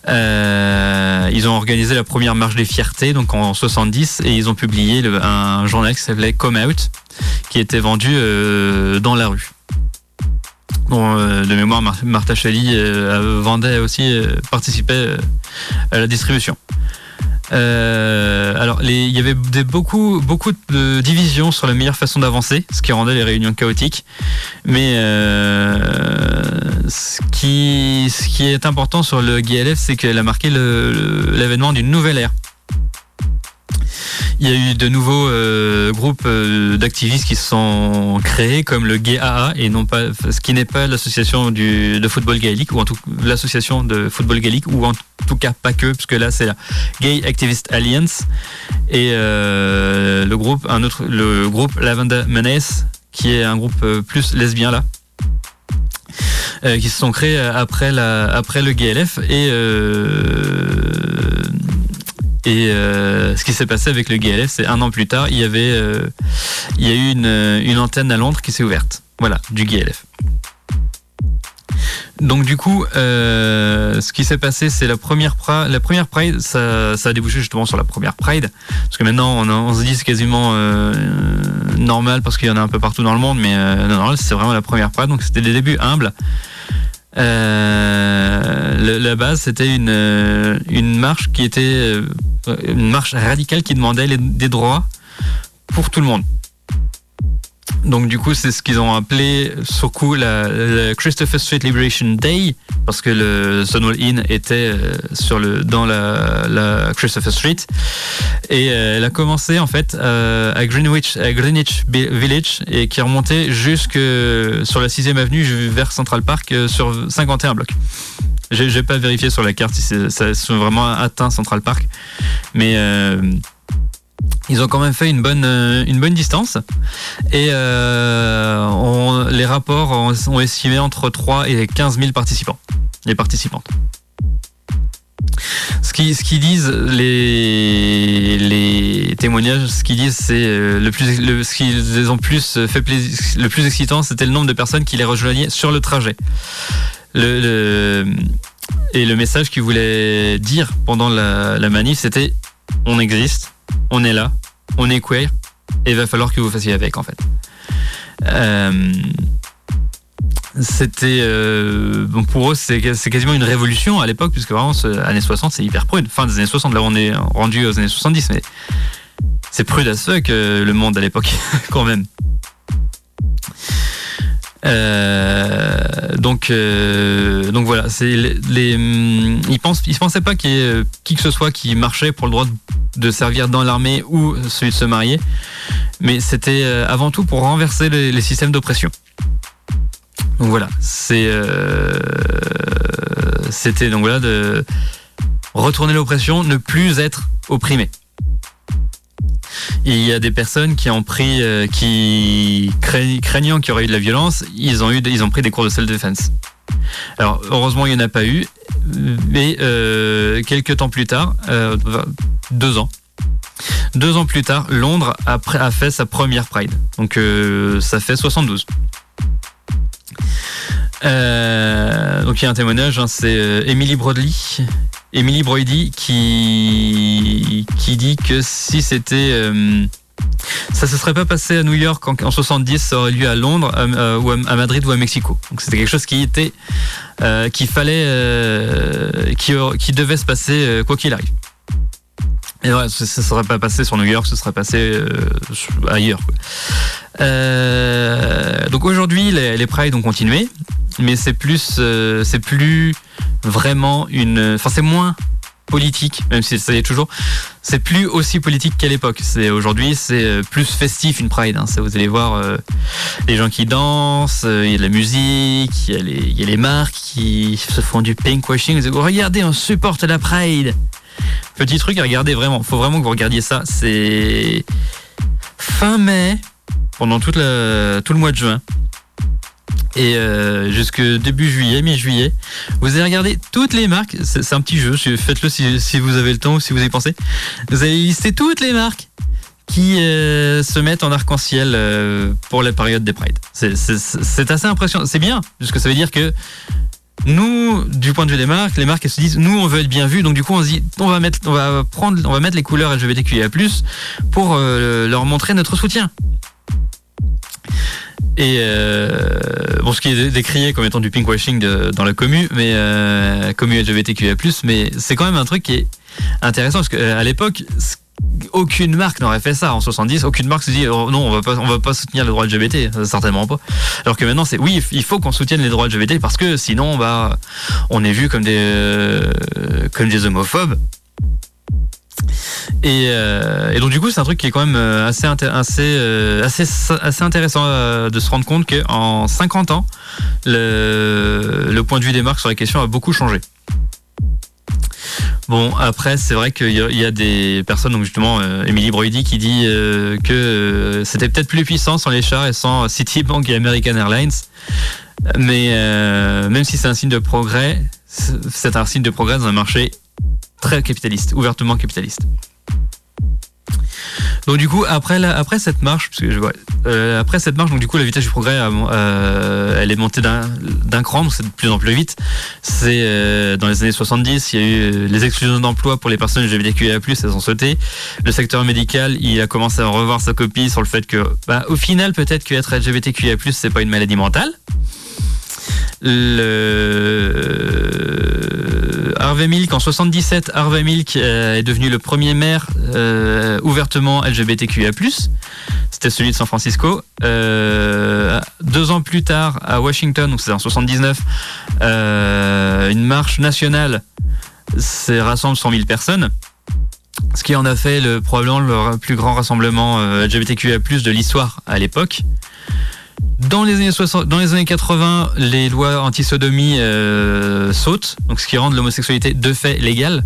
Euh, ils ont organisé la première marche des fiertés, donc en 70, et ils ont publié un journal qui s'appelait Come Out, qui était vendu dans la rue. De mémoire, Mar- Martha Shelley vendait aussi, participait à la distribution. Euh, alors, il y avait beaucoup, beaucoup de divisions sur la meilleure façon d'avancer, ce qui rendait les réunions chaotiques. Mais euh, ce, qui, ce qui est important sur le GLF, c'est qu'elle a marqué l'avènement d'une nouvelle ère. Il y a eu de nouveaux euh, groupes euh, d'activistes qui se sont créés, comme le GAA, et non pas, ce qui n'est pas l'association de football gaélique, ou en tout l'association de football gaélique, ou en tout cas pas que, parce que là c'est la Gay Activist Alliance, et euh, le groupe, un autre, le groupe Lavender Menace, qui est un groupe euh, plus lesbien là. euh, qui se sont créés après, la, après le GLF et euh, et euh, ce qui s'est passé avec le GLF, c'est un an plus tard, il y avait, euh, il y a eu une, antenne à Londres qui s'est ouverte. Voilà, du GLF. Donc du coup, euh, ce qui s'est passé, c'est la première la première Pride, ça, a débouché justement sur la première Pride, parce que maintenant on, se dit c'est quasiment normal parce qu'il y en a un peu partout dans le monde, mais euh, non, non, c'est vraiment la première Pride, donc c'était des débuts humbles. Euh, la base, c'était une, euh, une marche qui était euh, une marche radicale qui demandait des droits pour tout le monde. Donc du coup, c'est ce qu'ils ont appelé sur coup la, Christopher Street Liberation Day parce que le Stonewall Inn était euh, sur le dans la, Christopher Street et euh, elle a commencé en fait euh, à Greenwich à Greenwich Village et qui remontait jusque sur la 6 avenue vers Central Park sur 51 blocs. J'ai j'ai pas vérifié sur la carte si ça sont vraiment atteint Central Park, mais euh, ils ont quand même fait une bonne, euh, une bonne distance. Et euh, les rapports ont, estimé entre 3 et 15 000 participants. Les participantes. Ce qui, ce qu'ils disent, les, les témoignages, ce qu'ils disent, c'est euh, le plus, ce qui les ont plus fait plaisir, le plus excitant, c'était le nombre de personnes qui les rejoignaient sur le trajet. Le- et le message qu'ils voulaient dire pendant la, la manif, c'était on existe, on est là, on est queer, et il va falloir que vous fassiez avec en fait. Euh, c'était euh, bon pour eux c'est quasiment une révolution à l'époque puisque vraiment années 60 c'est hyper prude fin des années 60 là on est rendu aux années 70 mais c'est prude à ce que le monde à l'époque quand même donc, euh, donc voilà, c'est les, les, ils pensent, ils pensaient pas qu'il y ait euh, qui que ce soit qui marchait pour le droit de, servir dans l'armée ou celui de se marier, mais c'était avant tout pour renverser les, systèmes d'oppression. Donc voilà, c'était donc voilà de retourner l'oppression, ne plus être opprimé. Il y a des personnes qui ont pris, qui craignant qu'il y aurait eu de la violence, ils ont eu, ils ont pris des cours de self-defense. Alors heureusement il n'y en a pas eu, mais euh, quelques temps plus tard, euh, deux ans, deux ans plus tard, Londres a, fait sa première Pride. Donc euh, ça fait 72. donc il y a un témoignage, hein, c'est Emily Broadley, Emily Brody qui qui dit que si c'était ça se serait pas passé à New York en, 70, ça aurait lieu à Londres, euh, ou à, Madrid ou à Mexico. Donc c'était quelque chose qui était, euh, qu'il fallait, euh, qui, qui, devait se passer quoi qu'il arrive. Et ouais, ça ne serait pas passé sur New York, ce serait passé ailleurs. donc aujourd'hui, les, les Pride ont continué, mais c'est plus, c'est plus vraiment une, enfin c'est moins politique, même si ça y est toujours, c'est plus aussi politique qu'à l'époque. C'est aujourd'hui, c'est euh, plus festif une Pride. Hein. Vous allez voir euh, les gens qui dansent, euh, il y a de la musique, il y, y a les marques qui se font du pinkwashing. Vous regardez, on supporte la Pride. Petit truc à regarder vraiment. Faut vraiment que vous regardiez ça. C'est fin mai, pendant toute la, tout le mois de juin et euh, jusque début juillet, mi-juillet. Vous allez regarder toutes les marques. C'est un petit jeu. Faites-le si, vous avez le temps ou si vous y pensez. Vous allez lister toutes les marques qui euh, se mettent en arc-en-ciel euh, pour la période des Pride. C'est assez impressionnant. C'est bien, puisque ça veut dire que nous, du point de vue des marques, les marques elles se disent, nous on veut être bien vus, donc du coup on se dit, on va mettre, on va prendre, on va mettre les couleurs LGBTQIA+ pour leur montrer notre soutien. Et euh, bon, ce qui est décrié comme étant du pinkwashing dans la commu, mais euh, commu LGBTQIA+, mais c'est quand même un truc qui est intéressant parce qu'à euh, l'époque, aucune marque n'aurait fait ça en 70. Aucune marque se dit oh, non, on va pas, on va pas soutenir les droits LGBT, certainement pas. Alors que maintenant, c'est oui, il faut qu'on soutienne les droits LGBT parce que sinon, bah, on est vu comme des, euh, comme des homophobes. Euh, et, donc du coup, c'est un truc qui est quand même euh, assez, assez, euh, assez, intéressant de se rendre compte qu'en 50 ans, le, point de vue des marques sur la question a beaucoup changé. Bon, après, c'est vrai qu'il y, a des personnes, donc justement, Emily Brody qui dit que c'était peut-être plus puissant sans les chars et sans Citibank et American Airlines. Mais même si c'est un signe de progrès, c'est un signe de progrès dans un marché très capitaliste, ouvertement capitaliste. Donc du coup après après cette marche, parce que euh, après cette marche, donc du coup la vitesse du progrès, euh, elle est montée d'un cran, donc c'est de plus en plus vite. C'est euh, dans les années 70, il y a eu les exclusions d'emploi pour les personnes LGBTQIA+, elles ont sauté. Le secteur médical, il a commencé à revoir sa copie sur le fait que, bah, au final, peut-être qu'être LGBTQIA+, c'est pas une maladie mentale. Le Harvey Milk en 77, Harvey Milk euh, est devenu le premier maire euh, ouvertement LGBTQIA+. C'était celui de San Francisco. Euh, deux ans plus tard, à Washington, donc c'est en 79, une marche nationale rassemble 100 000 personnes. Ce qui en a fait le, probablement le plus grand rassemblement LGBTQIA+, de l'histoire à l'époque. Dans les années 60, dans les années 80, les lois anti-sodomie euh, sautent, donc ce qui rend l'homosexualité de fait légale.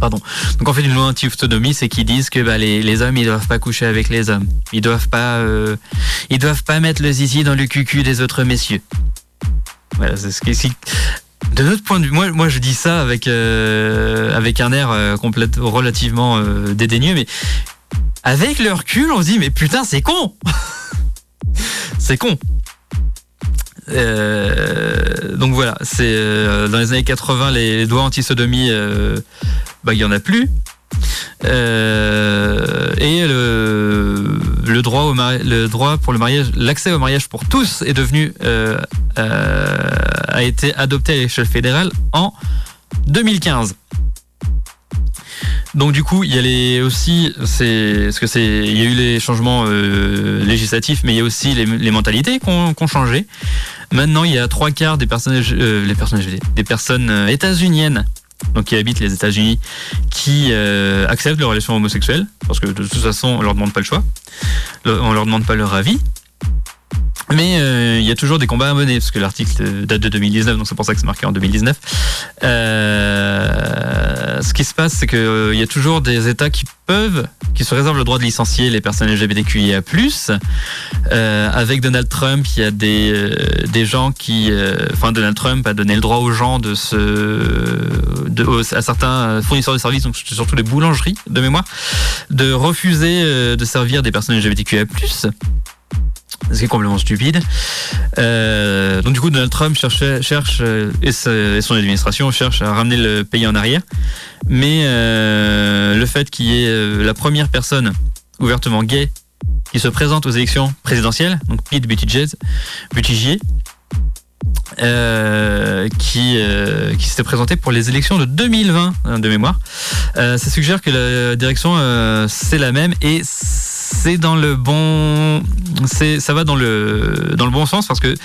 Pardon. Donc en fait, une loi anti-sodomie, c'est qu'ils disent que bah, les, hommes, ils doivent pas coucher avec les hommes. Ils doivent pas, euh, ils doivent pas mettre le zizi dans le cucu des autres messieurs. Voilà, c'est ce qui. De notre point de vue, moi, moi je dis ça avec euh, avec un air euh, complètement relativement euh, dédaigneux, mais avec le recul, on se dit mais putain, c'est con. c'est con. Euh, donc voilà, c'est euh, dans les années 80, les, doigts anti-sodomie, euh, bah, il y en a plus. et le, droit au le droit pour le mariage, l'accès au mariage pour tous est devenu a été adopté à l'échelle fédérale en 2015. Donc du coup, il y a aussi, c'est ce que c'est, il y a eu les changements euh, législatifs, mais il y a aussi les, mentalités qui ont, changé. Maintenant, il y a trois quarts des personnes, euh, des personnes euh, états-uniennes donc qui habitent les États-Unis, qui acceptent leurs relations homosexuelles, parce que de toute façon, on leur demande pas le choix, on leur demande pas leur avis. Mais euh, il y a toujours des combats à mener, parce que l'article date de 2019, donc c'est pour ça que c'est marqué en 2019. Euh, ce qui se passe, c'est qu'il euh, y a toujours des États qui peuvent, qui se réservent le droit de licencier les personnes LGBTQIA+. Euh, avec Donald Trump, il y a des, euh, des gens qui... Enfin, Donald Trump a donné le droit aux gens de se... De, à certains fournisseurs de services, donc surtout les boulangeries de mémoire, de refuser de servir des personnes LGBTQIA+ ce qui est complètement stupide. Euh, donc du coup, Donald Trump cherche, cherche euh, et, son administration cherche à ramener le pays en arrière. Mais euh, le fait qu'il y ait la première personne ouvertement gay qui se présente aux élections présidentielles, donc Pete Buttigieg, Buttigieg qui, qui s'était présenté pour les élections de 2020 hein, de mémoire. ça suggère que la direction c'est la même et c'est dans le bon, c'est ça va dans le dans le bon sens parce que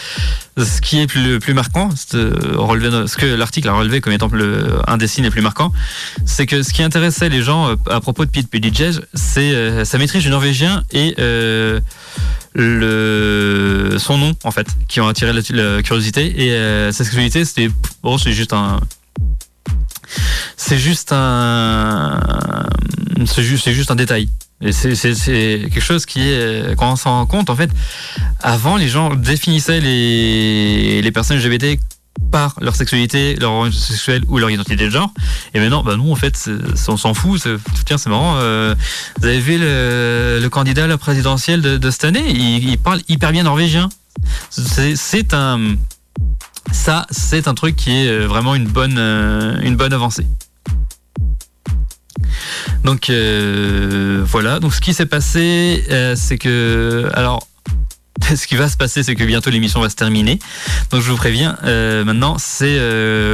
ce qui est le plus marquant, ce que l'article a relevé comme étant le, un des signes les plus marquants, c'est que ce qui intéressait les gens euh, à propos de Pete Buttigieg, c'est euh, sa maîtrise du norvégien et euh, le son nom en fait qui ont attiré la, curiosité et sa sexualité c'était bon c'est juste un c'est juste un c'est juste un détail et c'est quelque chose qui est, quand on s'en rend compte, en fait, avant, les gens définissaient les, les personnes LGBT par leur sexualité, leur orientation sexuelle ou leur identité de genre. Et maintenant, bah nous, en fait, on s'en fout. Tiens, c'est marrant. Euh, vous avez vu le, le, candidat à la présidentielle de, de cette année? Il, il, parle hyper bien norvégien. C'est un... Ça, c'est un truc qui est vraiment une bonne, euh, une bonne avancée. Donc euh, voilà. Donc ce qui s'est passé, euh, c'est que alors ce qui va se passer, c'est que bientôt l'émission va se terminer. Donc je vous préviens, euh, maintenant, c'est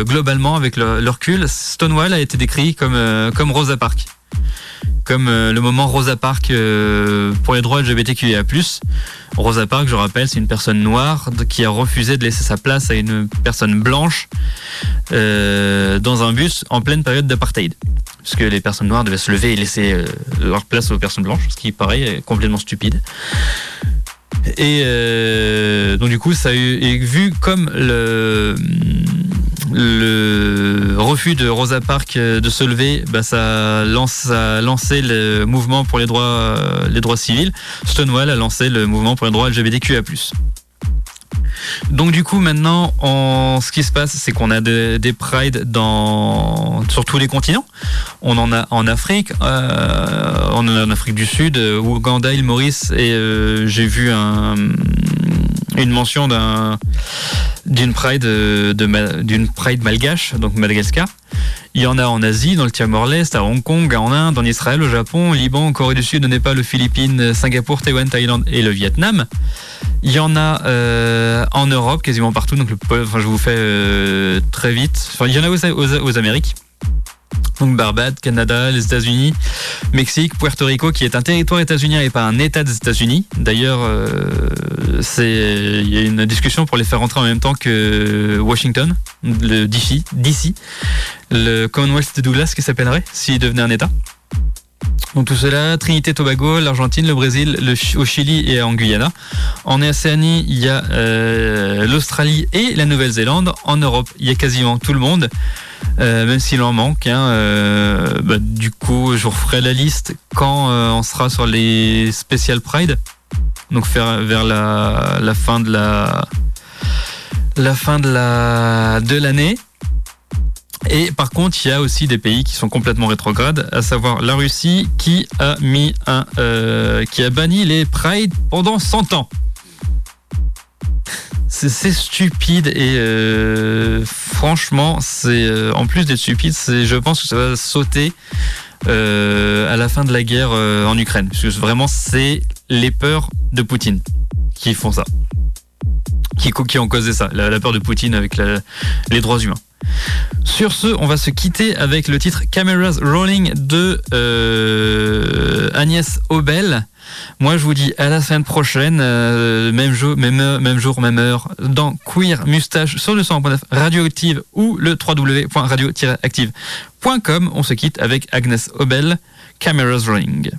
globalement, avec le, recul, Stonewall a été décrit comme, comme Rosa Parks comme euh, le moment Rosa Parks euh, pour les droits LGBTQIA+. Rosa Parks, je rappelle, c'est une personne noire qui a refusé de laisser sa place à une personne blanche euh, dans un bus en pleine période d'apartheid. Puisque les personnes noires devaient se lever et laisser leur place aux personnes blanches, ce qui paraît complètement stupide. Et donc du coup, ça a eu, vu comme le refus de Rosa Parks euh, de se lever, bah, ça, a lancé le mouvement pour les droits, euh, les droits civils. Stonewall a lancé le mouvement pour les droits LGBTQIA+. Donc du coup maintenant, ce qui se passe, c'est qu'on a des, des prides dans sur tous les continents. On en a en Afrique, euh, on en a en Afrique du Sud, Ouganda, île Maurice, et j'ai vu un, une mention d'un d'une pride de, d'une pride malgache, donc Madagascar. Il y en a en Asie, dans le Timor-Leste, à Hong Kong, en Inde, en Israël, au Japon, au Liban, en Corée du Sud, au Népal, aux Philippines, Singapour, Taïwan, Thaïlande et le Vietnam. Il y en a euh, en Europe, quasiment partout. Donc, enfin, je vous fais euh, très vite. Il y en a aux, aux Amériques. Donc Barbade, Canada, les États-Unis, Mexique, Puerto Rico, qui est un territoire états-unien et pas un État des États-Unis. D'ailleurs, euh, c'est il y a une discussion pour les faire rentrer en même temps que Washington, le DC, DC le Commonwealth de Douglas qui s'appellerait s'il devenait un État. Donc tout cela, Trinité Tobago, l'Argentine, le Brésil, le, au Chili et en Guyana. En Océanie, il y a euh, l'Australie et la Nouvelle-Zélande. En Europe, il y a quasiment tout le monde. Euh, même s'il en manque. Hein, euh, bah, du coup, je vous referai la liste quand euh, on sera sur les Special Pride. Donc vers la, la fin de la la fin de la de l'année. Et par contre, il y a aussi des pays qui sont complètement rétrogrades, à savoir la Russie qui a mis un qui a banni les Pride pendant 100 ans c'est stupide et euh, franchement, c'est euh, en plus d'être stupide, c'est je pense que ça va sauter euh, à la fin de la guerre en Ukraine. Parce que vraiment, c'est les peurs de Poutine qui font ça, qui, qui ont causé ça, la, peur de Poutine avec les droits humains. Sur ce, on va se quitter avec le titre Cameras Rolling de euh, Agnès Obel. Moi, je vous dis à la semaine prochaine, euh, même, jour, même, heure, même jour, même heure, dans Queer Mustache sur le 100.9 Radioactive ou le www.radio-active.com. On se quitte avec Agnès Obel, Cameras Rolling.